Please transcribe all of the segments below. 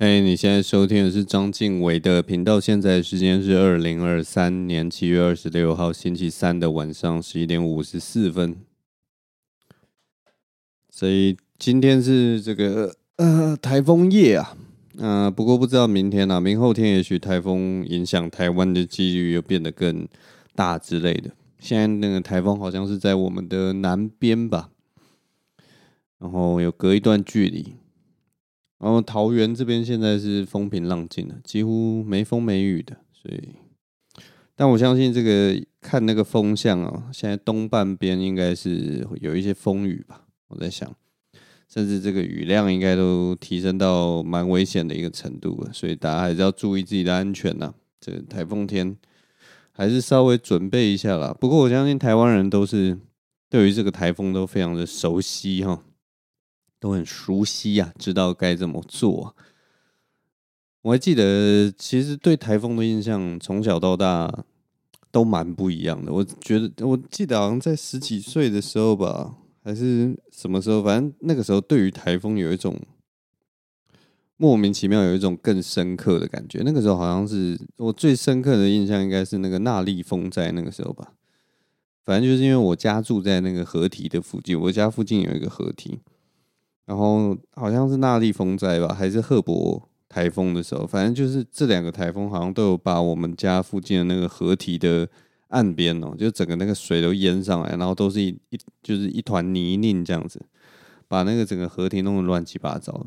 嘿你现在收听的是章晋唯的频道。现在时间是二零二三年七月二十六号星期三的晚上十一点五十四分。所以今天是这个呃台风夜啊，啊、呃，不过不知道明天啊，明后天也许台风影响台湾的几率又变得更大之类的。现在那个台风好像是在我们的南边吧，然后有隔一段距离。然后桃园这边现在是风平浪静的，几乎没风没雨的，所以，但我相信这个看那个风向啊，现在东半边应该是有一些风雨吧，我在想，甚至这个雨量应该都提升到蛮危险的一个程度了，所以大家还是要注意自己的安全呐。这台风天还是稍微准备一下啦。不过我相信台湾人都是对于这个台风都非常的熟悉哈。都很熟悉呀、啊，知道该怎么做。我还记得，其实对台风的印象从小到大都蛮不一样的。我觉得，我记得好像在十几岁的时候吧，还是什么时候，反正那个时候对于台风有一种莫名其妙，有一种更深刻的感觉。那个时候好像是我最深刻的印象，应该是那个纳利风灾那个时候吧。反正就是因为我家住在那个河堤的附近，我家附近有一个河堤。然后好像是纳莉风灾吧，还是赫伯台风的时候，反正就是这两个台风好像都有把我们家附近的那个河堤的岸边哦，就整个那个水都淹上来，然后都是一一就是一团泥泞这样子，把那个整个河堤弄得乱七八糟。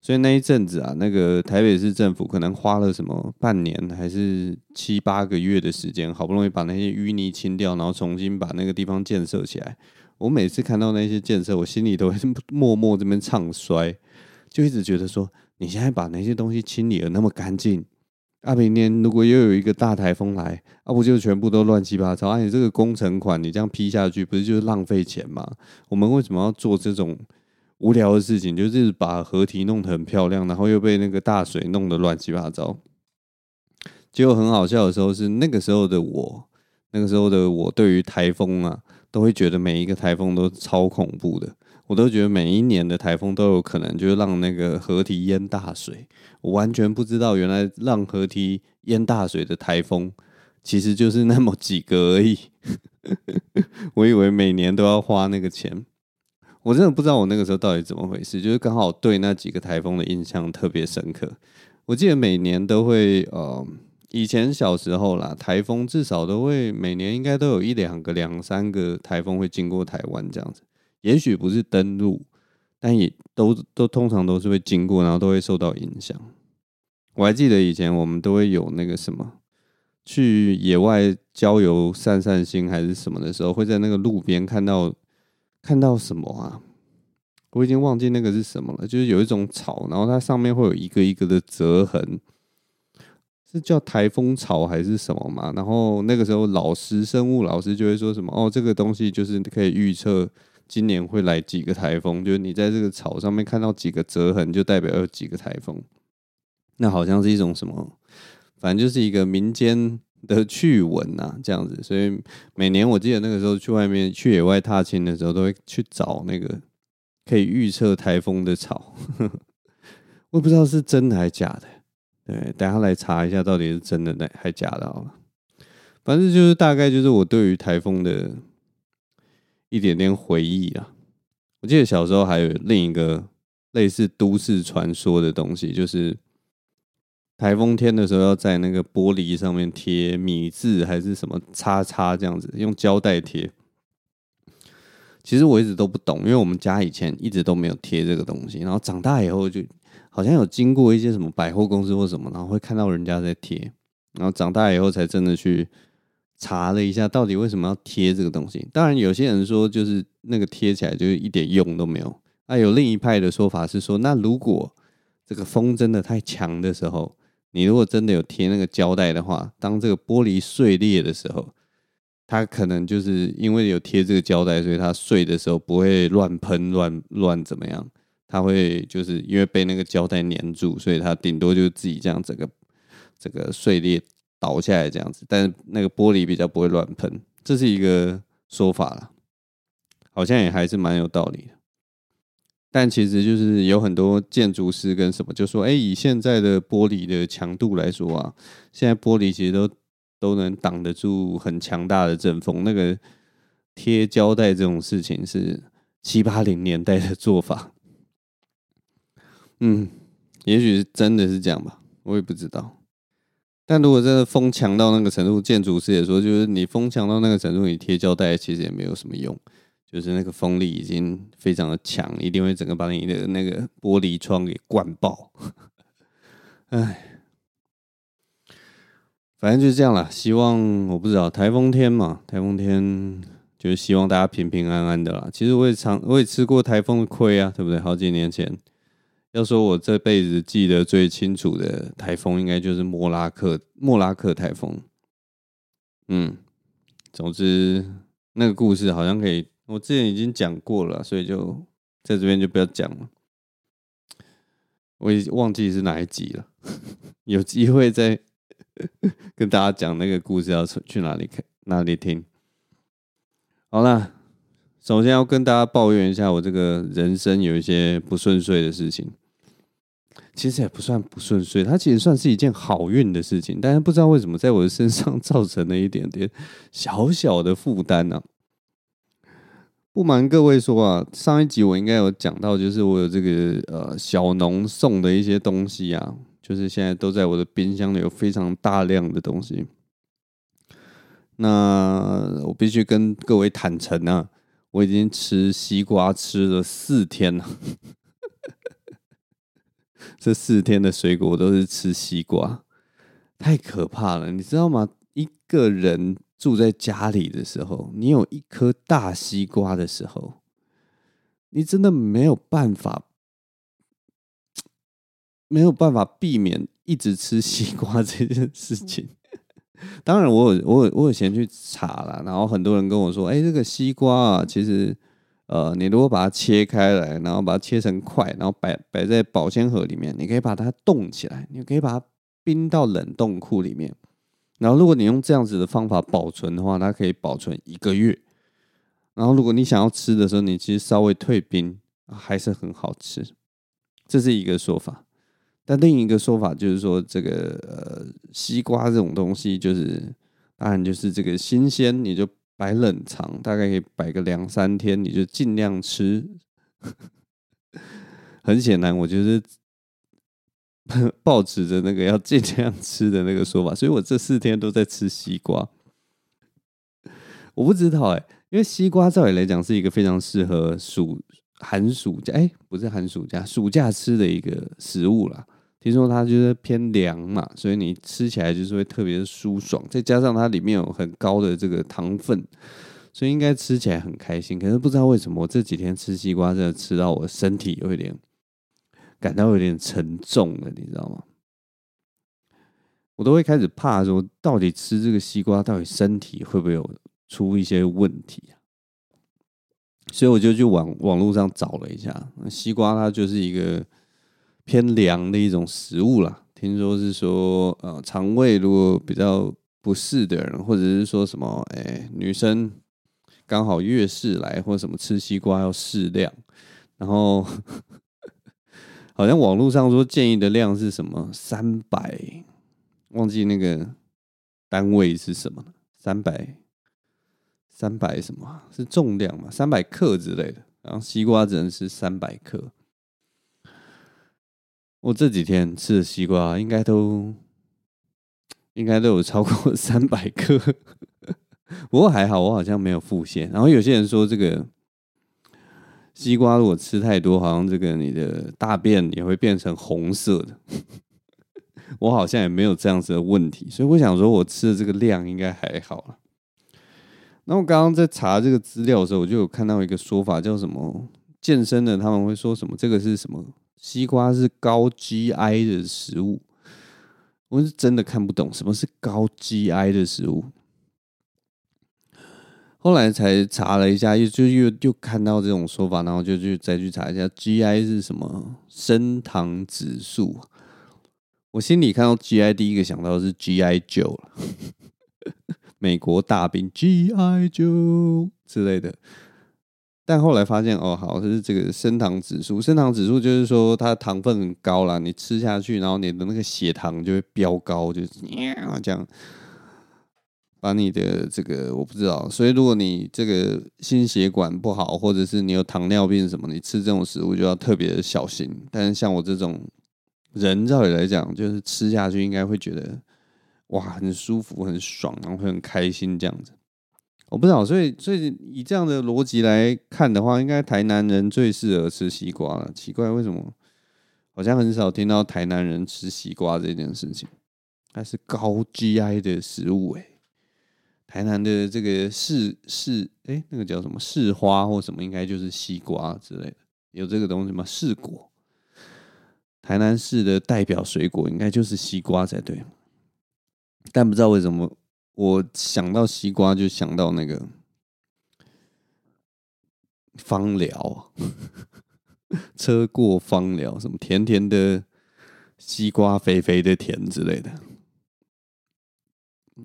所以那一阵子啊，那个台北市政府可能花了什么半年还是七八个月的时间，好不容易把那些淤泥清掉，然后重新把那个地方建设起来。我每次看到那些建设，我心里都会默默这边唱衰，就一直觉得说，你现在把那些东西清理得那么干净，啊，明年如果又有一个大台风来，啊，不就全部都乱七八糟？啊，你这个工程款你这样批下去，不是就是浪费钱吗？我们为什么要做这种无聊的事情？就是把河堤弄得很漂亮，然后又被那个大水弄得乱七八糟。结果很好笑的时候是那个时候的我，那个时候的我对于台风啊。都会觉得每一个台风都超恐怖的，我都觉得每一年的台风都有可能就是让那个河堤淹大水。我完全不知道，原来让河堤淹大水的台风其实就是那么几个而已。我以为每年都要花那个钱，我真的不知道我那个时候到底怎么回事，就是刚好对那几个台风的印象特别深刻。我记得每年都会呃。以前小时候啦，台风至少都会每年应该都有一两个、两三个台风会经过台湾这样子。也许不是登陆，但也都都通常都是会经过，然后都会受到影响。我还记得以前我们都会有那个什么，去野外郊游、散散心还是什么的时候，会在那个路边看到看到什么啊？我已经忘记那个是什么了，就是有一种草，然后它上面会有一个一个的折痕。是叫台风草还是什么嘛？然后那个时候老师，生物老师就会说什么哦，这个东西就是可以预测今年会来几个台风，就是你在这个草上面看到几个折痕，就代表有几个台风。那好像是一种什么，反正就是一个民间的趣闻呐，这样子。所以每年我记得那个时候去外面去野外踏青的时候，都会去找那个可以预测台风的草。我也不知道是真的还是假的。对，等下来查一下到底是真的呢还假的好了。反正就是大概就是我对于台风的一点点回忆啊。我记得小时候还有另一个类似都市传说的东西，就是台风天的时候要在那个玻璃上面贴米字还是什么叉叉这样子，用胶带贴。其实我一直都不懂，因为我们家以前一直都没有贴这个东西，然后长大以后就。好像有经过一些什么百货公司或什么，然后会看到人家在贴，然后长大以后才真的去查了一下，到底为什么要贴这个东西。当然，有些人说就是那个贴起来就是一点用都没有。那有另一派的说法是说，那如果这个风真的太强的时候，你如果真的有贴那个胶带的话，当这个玻璃碎裂的时候，它可能就是因为有贴这个胶带，所以它碎的时候不会乱喷、乱乱怎么样。它会就是因为被那个胶带粘住，所以它顶多就自己这样整个这个碎裂倒下来这样子，但是那个玻璃比较不会乱喷，这是一个说法啦，好像也还是蛮有道理的。但其实就是有很多建筑师跟什么就说，哎，以现在的玻璃的强度来说啊，现在玻璃其实都都能挡得住很强大的阵风。那个贴胶带这种事情是七八零年代的做法。嗯，也许是真的是这样吧，我也不知道。但如果真的风强到那个程度，建筑师也说，就是你风强到那个程度，你贴胶带其实也没有什么用，就是那个风力已经非常的强，一定会整个把你的那个玻璃窗给灌爆。哎，反正就是这样啦。希望我不知道台风天嘛，台风天就是希望大家平平安安的啦。其实我也常我也吃过台风的亏啊，对不对？好几年前。要说我这辈子记得最清楚的台风，应该就是莫拉克莫拉克台风。嗯，总之那个故事好像可以，我之前已经讲过了，所以就在这边就不要讲了。我已经忘记是哪一集了，有机会再 跟大家讲那个故事，要去哪里看哪里听。好了，首先要跟大家抱怨一下，我这个人生有一些不顺遂的事情。其实也不算不顺遂，它其实算是一件好运的事情，但是不知道为什么在我的身上造成了一点点小小的负担呢？不瞒各位说啊，上一集我应该有讲到，就是我有这个呃小农送的一些东西啊，就是现在都在我的冰箱里有非常大量的东西。那我必须跟各位坦诚啊，我已经吃西瓜吃了四天了。这四天的水果都是吃西瓜，太可怕了，你知道吗？一个人住在家里的时候，你有一颗大西瓜的时候，你真的没有办法，没有办法避免一直吃西瓜这件事情。当然，我有我有我有先去查了，然后很多人跟我说：“哎，这个西瓜啊，其实……”呃，你如果把它切开来，然后把它切成块，然后摆摆在保鲜盒里面，你可以把它冻起来，你可以把它冰到冷冻库里面。然后，如果你用这样子的方法保存的话，它可以保存一个月。然后，如果你想要吃的时候，你其实稍微退冰，还是很好吃。这是一个说法。但另一个说法就是说，这个呃，西瓜这种东西，就是当然就是这个新鲜，你就。摆冷藏，大概可以摆个两三天，你就尽量吃。很显然，我就是 抱持着那个要尽量吃的那个说法，所以我这四天都在吃西瓜。我不知道哎、因为西瓜照理来讲是一个非常适合暑寒暑假，哎、不是寒暑假，暑假吃的一个食物啦。听说它就是偏凉嘛，所以你吃起来就是会特别舒爽，再加上它里面有很高的这个糖分，所以应该吃起来很开心。可是不知道为什么我这几天吃西瓜，真的吃到我身体有一点 感到有点沉重了，你知道吗？我都会开始怕说，到底吃这个西瓜，到底身体会不会有出一些问题啊？所以我就去网网络上找了一下，西瓜它就是一个。偏凉的一种食物啦，听说是说，呃，肠胃如果比较不适的人，或者是说什么，哎、女生刚好月事来，或什么吃西瓜要适量，然后好像网络上说建议的量是什么三百，忘记那个单位是什么了，三百三百什么是重量嘛，三百克之类的，然后西瓜只能吃三百克。我这几天吃的西瓜应该都应该都有超过 三百克，不过还好，我好像没有腹泻。然后有些人说，这个西瓜如果吃太多，好像这个你的大便也会变成红色的。我好像也没有这样子的问题，所以我想说，我吃的这个量应该还好了。那我刚刚在查这个资料的时候，我就有看到一个说法，叫什么健身的他们会说什么，这个是什么？西瓜是高 GI 的食物，我是真的看不懂什么是高 GI 的食物。后来才查了一下，又就又又看到这种说法，然后就去再去查一下 GI 是什么，升糖指数。我心里看到 GI 第一个想到的是 GI 九，美国大兵 GI 九之类的。但后来发现哦，好，这是这个升糖指数，升糖指数就是说它糖分很高啦，你吃下去，然后你的那个血糖就会飙高，就是这样。把你的这个我不知道，所以如果你这个心血管不好，或者是你有糖尿病什么，你吃这种食物就要特别小心。但是像我这种人，照理来讲，就是吃下去应该会觉得哇，很舒服、很爽，然后会很开心这样子。我不知道，所以所以以这样的逻辑来看的话，应该台南人最适合吃西瓜了。奇怪，为什么好像很少听到台南人吃西瓜这件事情？它是高 GI 的食物哎、欸。台南的这个市市，哎，那个叫什么市花或什么，应该就是西瓜之类的，有这个东西吗？市果，台南市的代表水果应该就是西瓜才对，但不知道为什么，我想到西瓜就想到那个芳寮，车过芳寮，什么甜甜的西瓜，肥肥的甜之类的。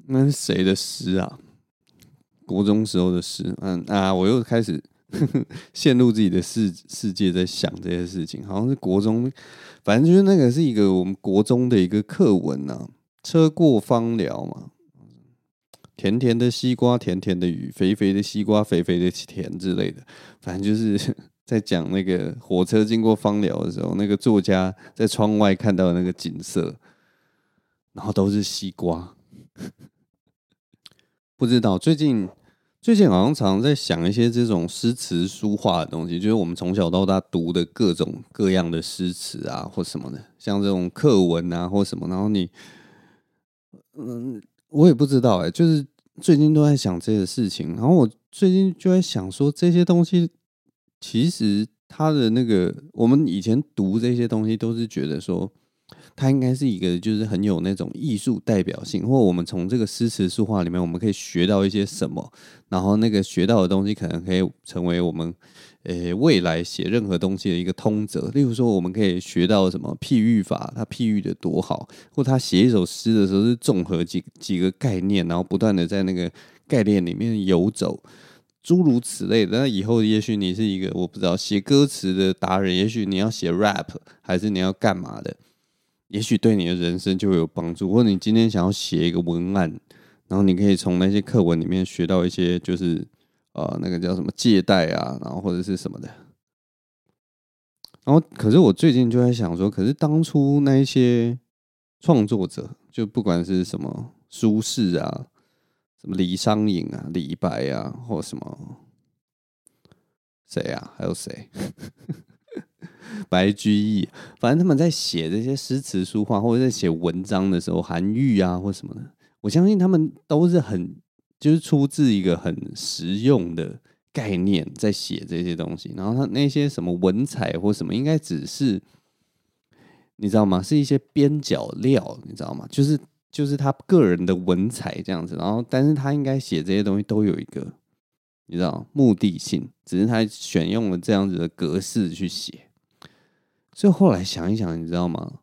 那是谁的诗啊？国中时候的诗，嗯啊，我又开始 陷入自己的世世界，在想这些事情，好像是国中，反正就是那个是一个我们国中的一个课文啊。车过芳寮嘛，甜甜的西瓜，甜甜的雨，肥肥的西瓜，肥肥的甜之类的，反正就是 在讲那个火车经过芳寮的时候，那个作家在窗外看到的那个景色，然后都是西瓜。不知道最近最近好像常在想一些这种诗词书画的东西，就是我们从小到大读的各种各样的诗词啊，或什么的，像这种课文啊，或什么。然后你，嗯，我也不知道哎、就是最近都在想这个事情。然后我最近就在想说，这些东西其实它的那个，我们以前读这些东西都是觉得说。它应该是一个，就是很有那种艺术代表性，或我们从这个诗词书画里面，我们可以学到一些什么，然后那个学到的东西可能可以成为我们，诶未来写任何东西的一个通则。例如说，我们可以学到什么譬喻法，它譬喻的多好，或他写一首诗的时候是综合几几个概念，然后不断的在那个概念里面游走，诸如此类的。那以后也许你是一个我不知道写歌词的达人，也许你要写 rap，还是你要干嘛的？也许对你的人生就会有帮助，或者你今天想要写一个文案，然后你可以从那些课文里面学到一些，就是呃那个叫什么借贷啊，然后或者是什么的。然后，可是我最近就在想说，可是当初那一些创作者，就不管是什么苏轼啊，什么李商隐啊、李白啊，或什么谁啊，还有谁？白居易，反正他们在写这些诗词书画，或者在写文章的时候，韩愈啊或什么的，我相信他们都是很就是出自一个很实用的概念在写这些东西。然后他那些什么文采或什么，应该只是你知道吗？是一些边角料，你知道吗？就是就是他个人的文采这样子。然后，但是他应该写这些东西都有一个你知道目的性，只是他选用了这样子的格式去写。所以后来想一想，你知道吗？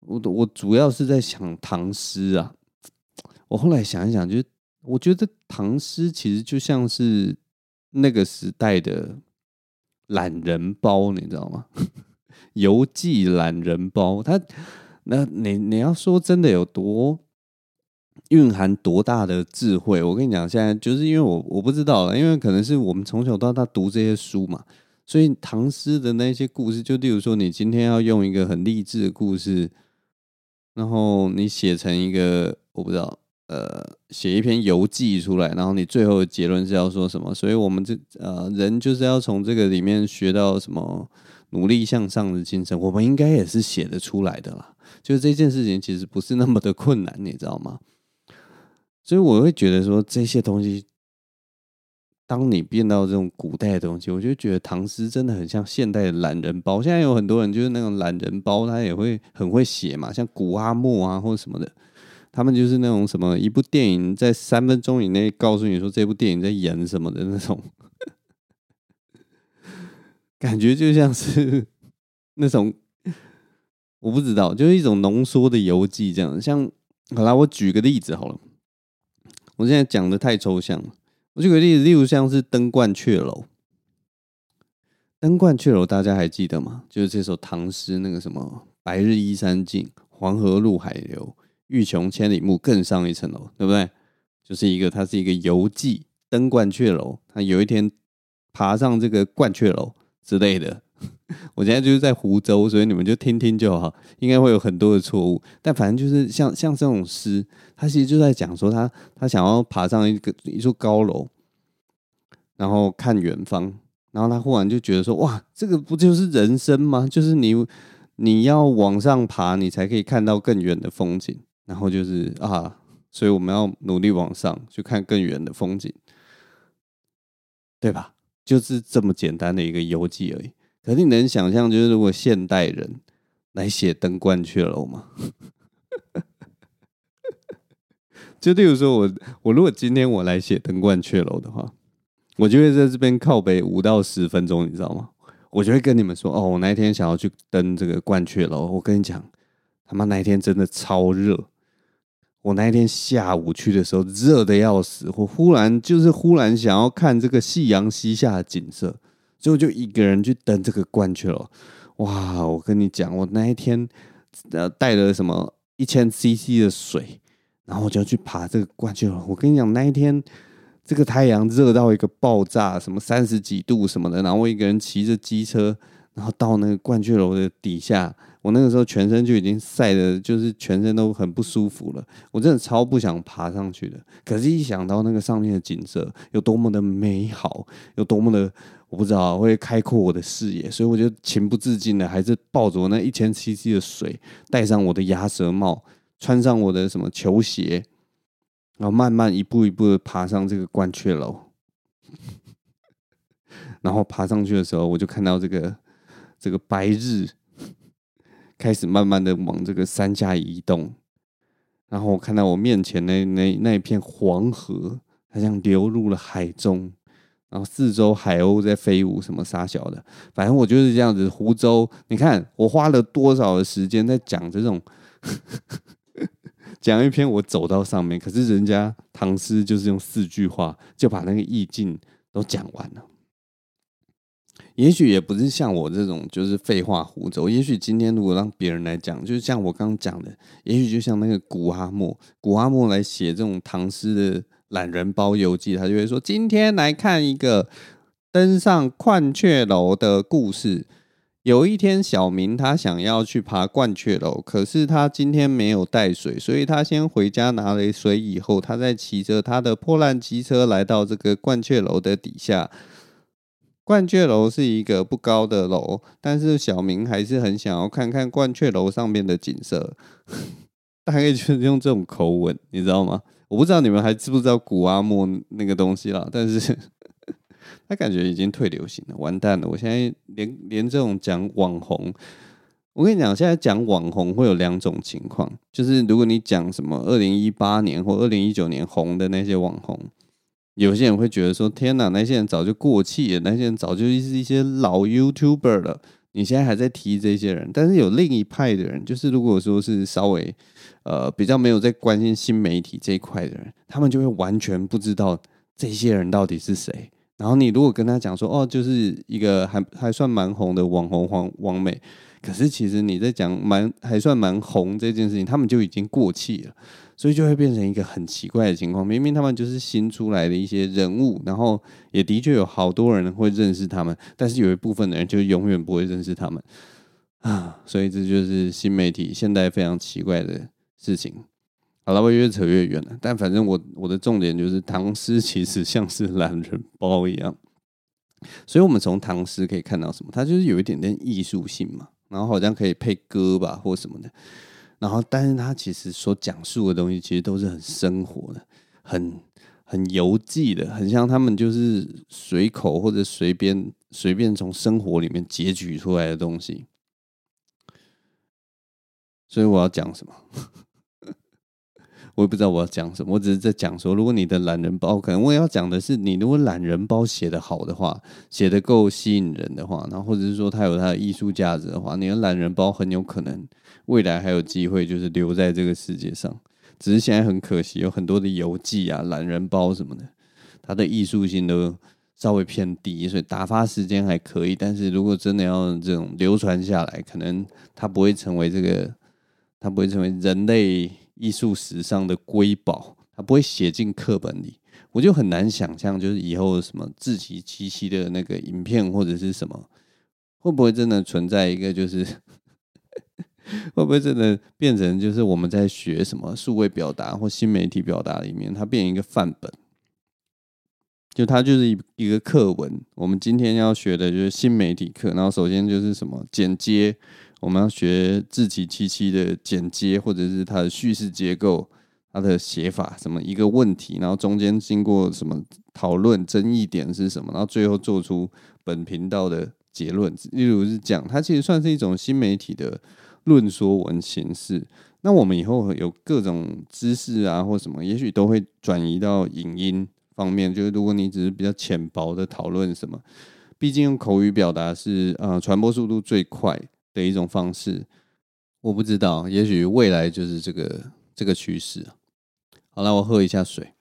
我我主要是在想唐诗啊。我后来想一想，就是我觉得唐诗其实就像是那个时代的懒人包，你知道吗？游记懒人包，它那你你要说真的有多蕴含多大的智慧？我跟你讲，现在就是因为我我不知道了，因为可能是我们从小到大读这些书嘛。所以唐诗的那些故事，就例如说，你今天要用一个很励志的故事，然后你写成一个我不知道，呃，写一篇游记出来，然后你最后的结论是要说什么？所以我们这呃人就是要从这个里面学到什么努力向上的精神，我们应该也是写得出来的啦。就是这件事情其实不是那么的困难，你知道吗？所以我会觉得说这些东西。当你变到这种古代的东西，我就觉得唐诗真的很像现代的懒人包。现在有很多人就是那种懒人包，他也会很会写嘛，像古阿莫啊或者什么的，他们就是那种什么一部电影在三分钟以内告诉你说这部电影在演什么的那种，感觉就像是那种我不知道，就是一种浓缩的游记这样。像好啦，我举个例子好了，我现在讲的太抽象了。我举个例子，例如像是登鹳雀楼，登鹳雀楼大家还记得吗？就是这首唐诗，那个什么“白日依山尽，黄河入海流，欲穷千里目，更上一层楼”，对不对？就是一个，它是一个游记，登鹳雀楼，他有一天爬上这个鹳雀楼之类的。我现在就是在湖州，所以你们就听听就好，应该会有很多的错误。但反正就是像像这种诗，他其实就在讲说他他想要爬上一个一座高楼，然后看远方，然后他忽然就觉得说，哇，这个不就是人生吗？就是你你要往上爬，你才可以看到更远的风景。然后就是啊，所以我们要努力往上去看更远的风景，对吧？就是这么简单的一个游记而已。可是你能想象，就是如果现代人来写《登鹳雀楼》吗？就例如说我，我如果今天我来写《登鹳雀楼》的话，我就会在这边靠北五到十分钟，你知道吗？我就会跟你们说，哦，我那一天想要去登这个鹳雀楼，我跟你讲，他妈那一天真的超热，我那一天下午去的时候热得要死，我忽然就是忽然想要看这个夕阳西下的景色。最后就一个人去登这个鸛雀楼，哇！我跟你讲，我那一天呃带了什么一千 CC 的水，然后我就去爬这个鸛雀楼。我跟你讲，那一天这个太阳热到一个爆炸，什么三十几度什么的，然后我一个人骑着机车，然后到那个鸛雀楼的底下。我那个时候全身就已经晒的，就是全身都很不舒服了。我真的超不想爬上去的。可是，一想到那个上面的景色有多么的美好，有多么的，我不知道会开阔我的视野，所以我就情不自禁的还是抱着我那一千 CC 的水，戴上我的鸭舌帽，穿上我的什么球鞋，然后慢慢一步一步的爬上这个鹳雀楼。然后爬上去的时候，我就看到这个这个白日。开始慢慢的往这个山下移动，然后我看到我面前那那那一片黄河，它像流入了海中，然后四周海鸥在飞舞，什么沙小的，反正我就是这样子。湖州，你看我花了多少的时间在讲这种，讲一篇我走到上面，可是人家唐诗就是用四句话就把那个意境都讲完了。也许也不是像我这种就是废话胡诌。也许今天如果让别人来讲，就是像我刚刚讲的，也许就像那个古阿莫，古阿莫来写这种唐诗的懒人包游记，他就会说：今天来看一个登上鹳雀楼的故事。有一天，小明他想要去爬鹳雀楼，可是他今天没有带水，所以他先回家拿了水，以后他再骑着他的破烂机车来到这个鹳雀楼的底下。鹳雀楼是一个不高的楼，但是小明还是很想要看看鹳雀楼上面的景色，大概就是用这种口吻，你知道吗？我不知道你们还知不知道古阿莫那个东西啦，但是 他感觉已经退流行了，完蛋了！我现在连连这种讲网红，我跟你讲，现在讲网红会有两种情况，就是如果你讲什么二零一八年或二零一九年红的那些网红。有些人会觉得说：“天哪，那些人早就过气了，那些人早就是一些老 YouTuber 了。你现在还在提这些人？但是有另一派的人，就是如果说是稍微呃比较没有在关心新媒体这一块的人，他们就会完全不知道这些人到底是谁。然后你如果跟他讲说：‘哦，就是一个还还算蛮红的网红黄网美’，可是其实你在讲蛮还算蛮红这件事情，他们就已经过气了。”所以就会变成一个很奇怪的情况，明明他们就是新出来的一些人物，然后也的确有好多人会认识他们，但是有一部分的人就永远不会认识他们啊！所以这就是新媒体现在非常奇怪的事情。好了，我越扯越远了，但反正我我的重点就是唐诗其实像是懒人包一样，所以我们从唐诗可以看到什么？它就是有一点点艺术性嘛，然后好像可以配歌吧或什么的。然后，但是他其实所讲述的东西，其实都是很生活的，很很游记的，很像他们就是随口或者随便随便从生活里面截取出来的东西。所以我要讲什么？我也不知道我要讲什么，我只是在讲说，如果你的懒人包，可能我也要讲的是，你如果懒人包写得好的话，写得够吸引人的话，然后或者是说它有它的艺术价值的话，你的懒人包很有可能未来还有机会，就是留在这个世界上。只是现在很可惜，有很多的游记啊、懒人包什么的，它的艺术性都稍微偏低，所以打发时间还可以。但是如果真的要这种流传下来，可能它不会成为这个，它不会成为人类艺术史上的瑰宝，它不会写进课本里。我就很难想象，就是以后什么志祺七夕的那个影片或者是什么，会不会真的存在一个，就是 会不会真的变成就是我们在学什么数位表达或新媒体表达里面，它变成一个范本，就它就是一一个课文。我们今天要学的就是新媒体课，然后首先就是什么剪接，我们要学自己七七的剪接或者是它的叙事结构。它的写法什么一个问题，然后中间经过什么讨论，争议点是什么，然后最后做出本频道的结论。例如是讲，它其实算是一种新媒体的论说文形式。那我们以后有各种知识啊，或什么，也许都会转移到影音方面。就是如果你只是比较浅薄的讨论什么，毕竟用口语表达是呃传播速度最快的一种方式。我不知道，也许未来就是这个这个趋势。好了，我喝一下水。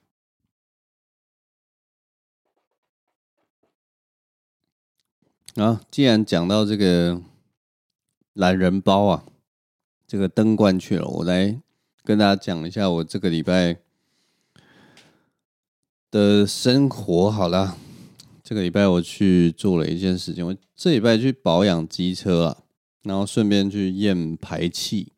啊，既然讲到这个懒人包啊，这个登冠去了，我来跟大家讲一下我这个礼拜的生活。好了，这个礼拜我去做了一件事情，我这礼拜去保养机车啊，然后顺便去验排气。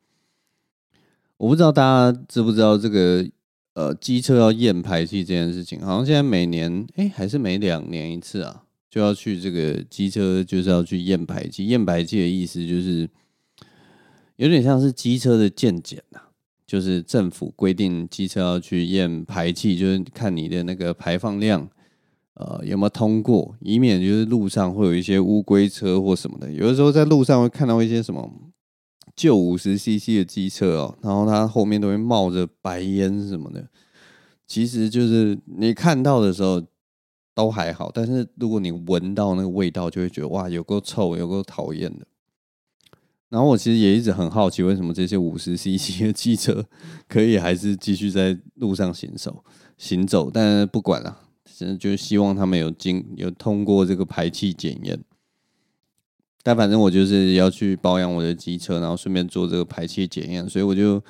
我不知道大家知不知道这个。呃，机车要验排气这件事情，好像现在每年哎，还是每两年一次啊，就要去这个机车就是要去验排气。验排气的意思就是有点像是机车的健检呐，就是政府规定机车要去验排气，就是看你的那个排放量，呃，有没有通过，以免就是路上会有一些乌龟车或什么的。有的时候在路上会看到一些什么。旧五十 CC 的机车哦，然后它后面都会冒着白烟什么的，其实就是你看到的时候都还好，但是如果你闻到那个味道，就会觉得哇，有够臭，有够讨厌的。然后我其实也一直很好奇，为什么这些五十 CC 的机车 可以还是继续在路上行走行走？但不管了，实就是希望他们有经有通过这个排气检验。但反正我就是要去保养我的机车，然后顺便做这个排气检验，所以我就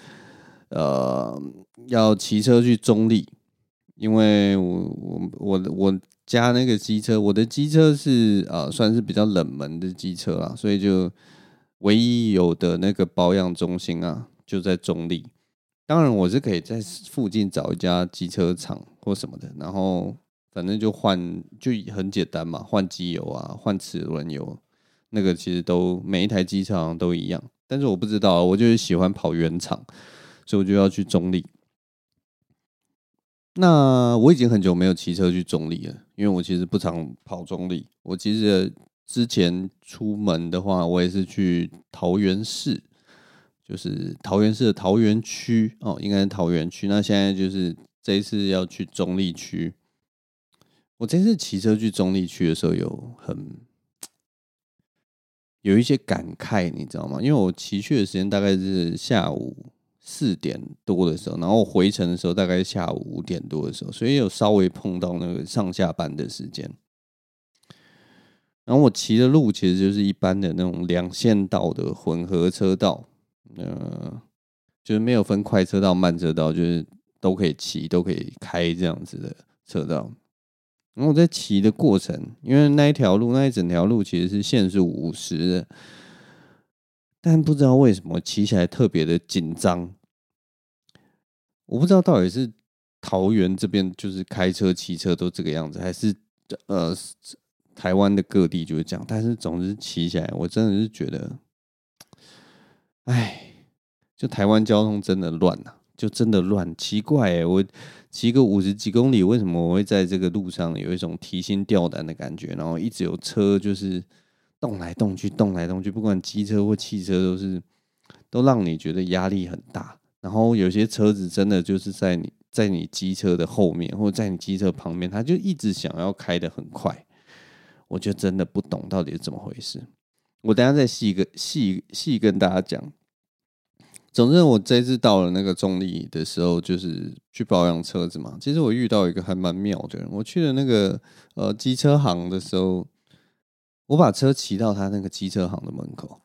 呃要骑车去中立，因为我我我我家那个机车，我的机车是呃算是比较冷门的机车啦，所以就唯一有的那个保养中心啊就在中立。当然我是可以在附近找一家机车厂或什么的，然后反正就换就很简单嘛，换机油啊，换齿轮油。那个其实都每一台机车都一样，但是我不知道，我就是喜欢跑原厂，所以我就要去中立。那我已经很久没有骑车去中立了，因为我其实不常跑中立。我其实之前出门的话，我也是去桃园市，就是桃园市的桃园区哦，应该是桃园区。那现在就是这一次要去中立区。我这次骑车去中立区的时候，有很。有一些感慨，你知道吗？因为我骑去的时间大概是下午四点多的时候，然后我回程的时候大概下午五点多的时候，所以有稍微碰到那个上下班的时间。然后我骑的路其实就是一般的那种两线道的混合车道，呃，就是没有分快车道、慢车道，就是都可以骑、都可以开这样子的车道。然后我在骑的过程，因为那一条路，那一整条路其实是限速五十的，但不知道为什么骑起来特别的紧张。我不知道到底是桃园这边就是开车、骑车都这个样子，还是呃台湾的各地就是这样。但是总之骑起来，我真的是觉得，哎，就台湾交通真的乱呐、啊。就真的乱，奇怪哎！我骑个五十几公里，为什么我会在这个路上有一种提心吊胆的感觉？然后一直有车就是动来动去，动来动去，不管机车或汽车，都是都让你觉得压力很大。然后有些车子真的就是在你在你机车的后面，或者在你机车旁边，他就一直想要开得很快。我就真的不懂到底是怎么回事。我等下再细个细细跟大家讲。总之，我这次到了那个中立的时候，就是去保养车子嘛。其实我遇到一个还蛮妙的人。我去了那个呃机车行的时候，我把车骑到他那个机车行的门口，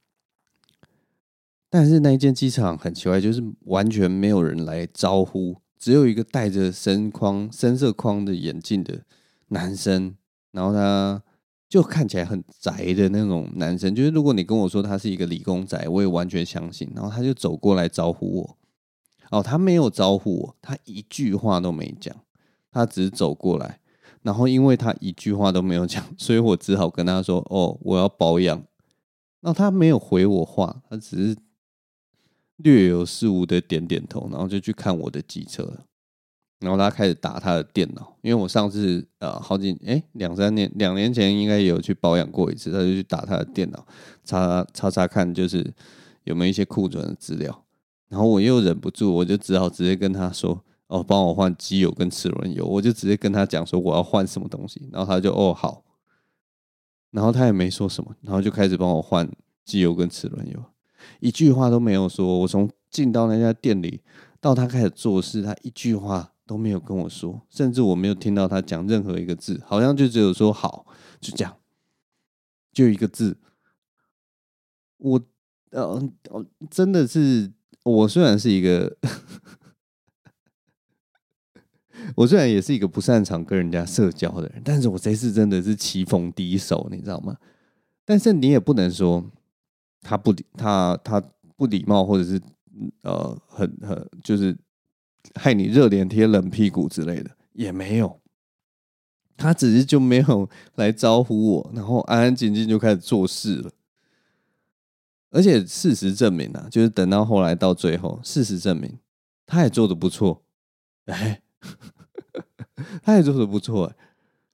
但是那一间机车行很奇怪，就是完全没有人来招呼，只有一个戴着深框深色框的眼镜的男生，然后他。就看起来很宅的那种男生，就是如果你跟我说他是一个理工宅，我也完全相信。然后他就走过来招呼我，哦，他没有招呼我，他一句话都没讲，他只是走过来。然后因为他一句话都没有讲，所以我只好跟他说：“哦，我要保养。”那他没有回我话，他只是略有似无的点点头，然后就去看我的机车。然后他开始打他的电脑，因为我上次呃好几哎两三年两年前应该也有去保养过一次，他就去打他的电脑，查查查看就是有没有一些库存的资料。然后我又忍不住，我就只好直接跟他说：“哦，帮我换机油跟齿轮油。”我就直接跟他讲说我要换什么东西，然后他就哦好，然后他也没说什么，然后就开始帮我换机油跟齿轮油，一句话都没有说。我从进到那家店里到他开始做事，他一句话。都没有跟我说，甚至我没有听到他讲任何一个字，好像就只有说好，就这样，就一个字。我呃，真的是我虽然是一个，我虽然也是一个不擅长跟人家社交的人，但是我这次真的是棋逢敌手，你知道吗？但是你也不能说他不礼他他不礼貌，或者是呃很很就是。害你热脸贴冷屁股之类的也没有，他只是就没有来招呼我，然后安安静静就开始做事了。而且事实证明啊，就是等到后来到最后，事实证明他也做得不错，哎，他也做得不错，哎，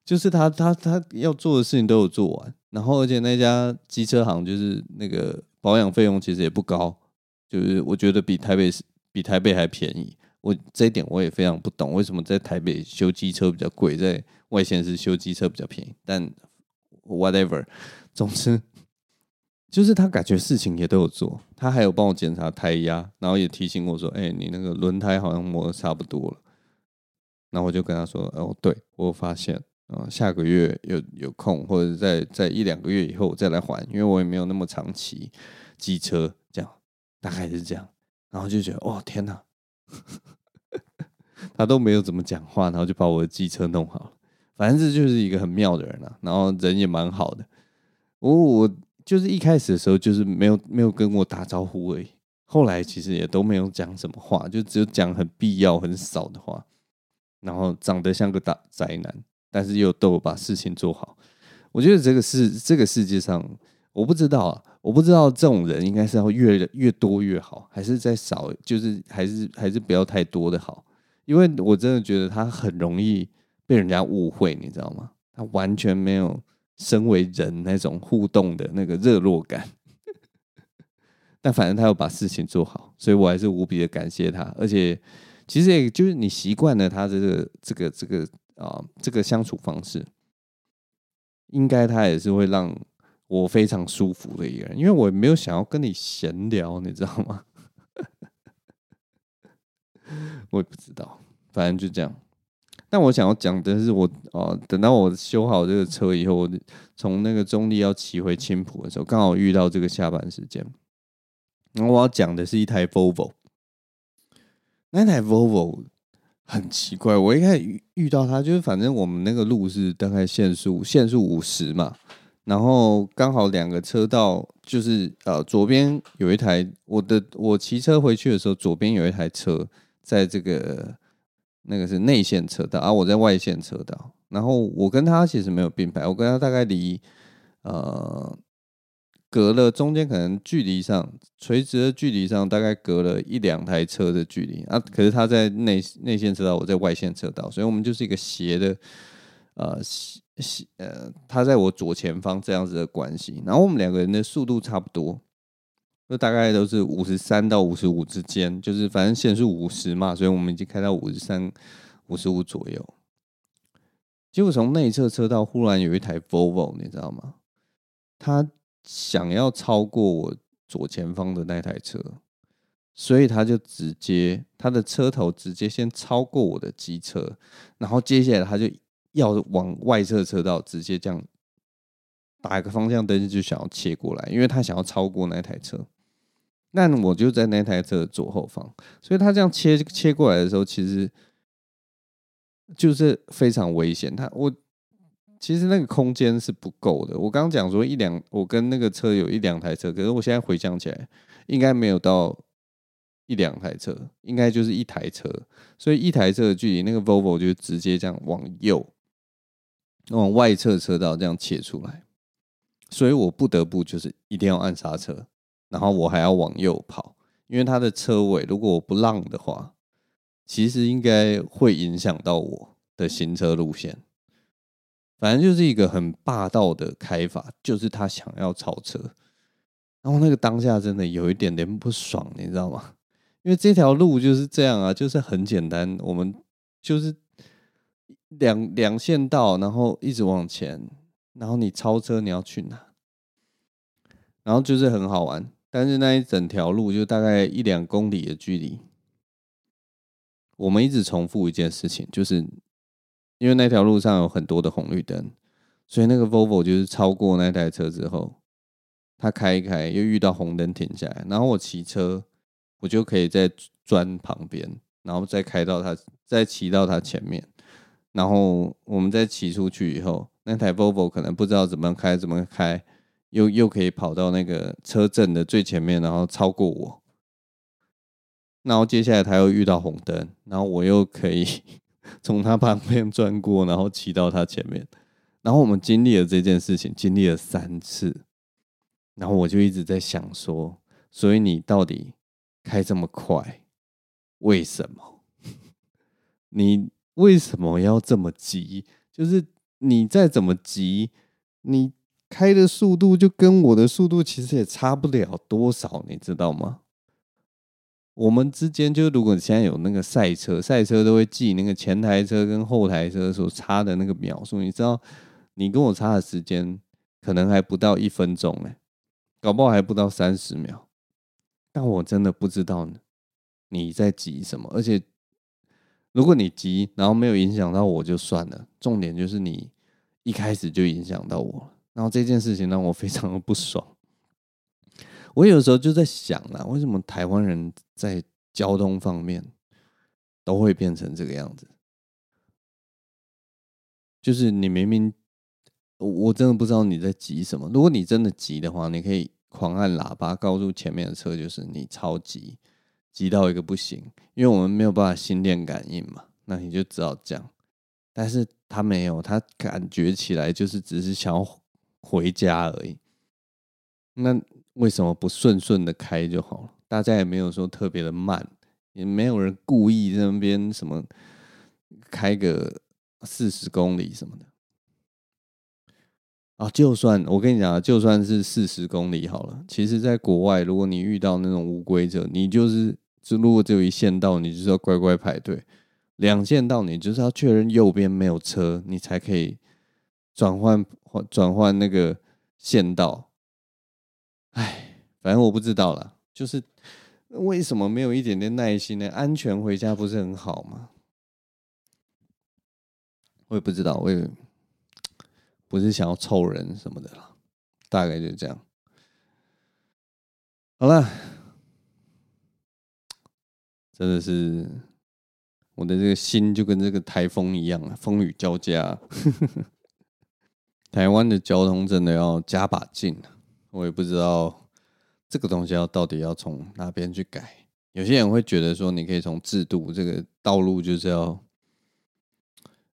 就是他他他要做的事情都有做完，然后而且那家机车行就是那个保养费用其实也不高，就是我觉得比台北比台北还便宜。我这一点我也非常不懂，为什么在台北修机车比较贵，在外县市修机车比较便宜？但 whatever，总之就是他感觉事情也都有做，他还有帮我检查胎压，然后也提醒我说：“哎、你那个轮胎好像磨得差不多了。”然后我就跟他说：“哦，对，我发现，啊，下个月有有空，或者在在一两个月以后我再来还，因为我也没有那么长骑机车，这样大概是这样。”然后就觉得：“哦，天哪！” 他都没有怎么讲话，然后就把我的机车弄好了。反正这就是一个很妙的人啊，然后人也蛮好的。我我就是一开始的时候就是没有没有跟我打招呼而已，后来其实也都没有讲什么话，就只有讲很必要很少的话。然后长得像个大宅男，但是又逗我把事情做好。我觉得这个世这个世界上，我不知道啊。我不知道这种人应该是要越越多越好，还是再少，就是还是还是不要太多的好，因为我真的觉得他很容易被人家误会，你知道吗？他完全没有身为人那种互动的那个热络感，但反正他要把事情做好，所以我还是无比的感谢他。而且其实也就是你习惯了他这个这个这个啊这个相处方式，应该他也是会让。我非常舒服的一个人，因为我没有想要跟你闲聊，你知道吗？我也不知道，反正就这样。但我想要讲的是我，哦，等到我修好这个车以后，我从那个中立要骑回青浦的时候，刚好遇到这个下班时间。然后我要讲的是一台 Volvo，那台 Volvo 很奇怪，我一开始遇遇到它，就是反正我们那个路是大概限速限速五十嘛。然后刚好两个车道，就是呃，左边有一台我的我骑车回去的时候，左边有一台车在这个那个是内线车道，而、啊、我在外线车道。然后我跟他其实没有并排，我跟他大概离呃隔了中间可能距离上垂直的距离上大概隔了一两台车的距离啊。可是他在内内线车道，我在外线车道，所以我们就是一个斜的呃。呃，他在我左前方这样子的关系，然后我们两个人的速度差不多，就大概都是五十三到五十五之间，就是反正限速五十嘛，所以我们已经开到五十三、五十五左右。结果从内侧车道忽然有一台 Volvo，你知道吗？他想要超过我左前方的那台车，所以他就直接他的车头直接先超过我的机车，然后接下来他就要往外侧车道直接这样打一个方向灯，就想要切过来，因为他想要超过那台车。那我就在那台车的左后方，所以他这样切切过来的时候，其实就是非常危险。他我其实那个空间是不够的。我刚刚讲说一两，我跟那个车有一两台车，可是我现在回想起来，应该没有到。一两台车，应该就是一台车，所以一台车的距离，那个 Volvo 就直接这样往右，往外侧车道这样切出来，所以我不得不就是一定要按刹车，然后我还要往右跑，因为它的车尾如果我不让的话，其实应该会影响到我的行车路线。反正就是一个很霸道的开法，就是他想要超车，然后那个当下真的有一点点不爽，你知道吗？因为这条路就是这样啊，就是很简单，我们就是两两线道，然后一直往前，然后你超车你要去哪？然后就是很好玩，但是那一整条路就大概一两公里的距离，我们一直重复一件事情，就是因为那条路上有很多的红绿灯，所以那个 Volvo 就是超过那台车之后，他开一开又遇到红灯停下来，然后我骑车。我就可以再钻旁边，然后再开到他，再骑到他前面，然后我们再骑出去以后，那台 Volvo 可能不知道怎么开，怎么开，又又可以跑到那个车阵的最前面，然后超过我。然后接下来他又遇到红灯，然后我又可以 从他旁边转过，然后骑到他前面。然后我们经历了这件事情，经历了三次，然后我就一直在想说，所以你到底？开这么快，为什么？你为什么要这么急？就是你再怎么急，你开的速度就跟我的速度其实也差不了多少，你知道吗？我们之间就如果现在有那个赛车，赛车都会记那个前台车跟后台车所差的那个秒数，你知道，你跟我差的时间可能还不到一分钟呢，搞不好还不到三十秒。但我真的不知道你在急什么，而且如果你急，然后没有影响到我就算了。重点就是你一开始就影响到我，然后这件事情让我非常的不爽。我有时候就在想啊，为什么台湾人在交通方面都会变成这个样子？就是你明明，我真的不知道你在急什么。如果你真的急的话，你可以。狂按喇叭，告诉前面的车就是你超急，急到一个不行，因为我们没有办法心电感应嘛，那你就只好这样。但是他没有，他感觉起来就是只是想要回家而已。那为什么不顺顺的开就好了？大家也没有说特别的慢，也没有人故意在那边什么开个四十公里什么的。啊，就算我跟你讲，就算是四十公里好了。其实，在国外，如果你遇到那种无规则，你就是，如果只有一线道，你就是要乖乖排队；两线道，你就是要确认右边没有车，你才可以转换转换那个线道。哎，反正我不知道啦，就是为什么没有一点点耐心呢？安全回家不是很好吗？我也不知道，我也。不是想要凑人什么的啦，大概就这样。好了，真的是我的这个心就跟这个台风一样啊，风雨交加。台湾的交通真的要加把劲，我也不知道这个东西要到底要从哪边去改。有些人会觉得说，你可以从制度这个道路就是要。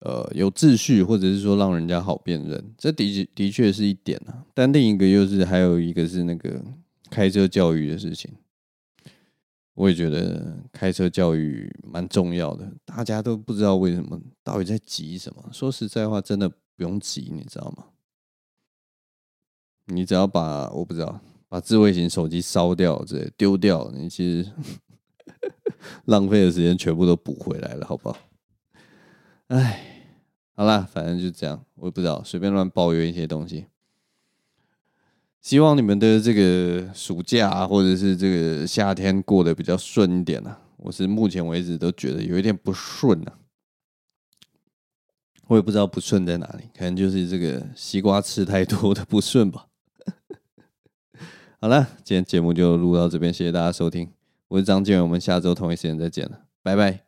呃，有秩序，或者是说让人家好辨认，这的确的确是一点啊。但另一个又是还有一个是那个开车教育的事情，我也觉得开车教育蛮重要的。大家都不知道为什么到底在急什么。说实在话，真的不用急，你知道吗？你只要把我不知道把智慧型手机烧掉，这丢掉，你其实 浪费的时间全部都补回来了，好不好？哎，好啦，反正就这样，我也不知道，随便乱抱怨一些东西。希望你们的这个暑假，或者是这个夏天过得比较顺一点啊。我是目前为止都觉得有一点不顺啊，我也不知道不顺在哪里，可能就是这个西瓜吃太多的不顺吧。好了，今天节目就录到这边，谢谢大家收听，我是张建，我们下周同一时间再见了，拜拜。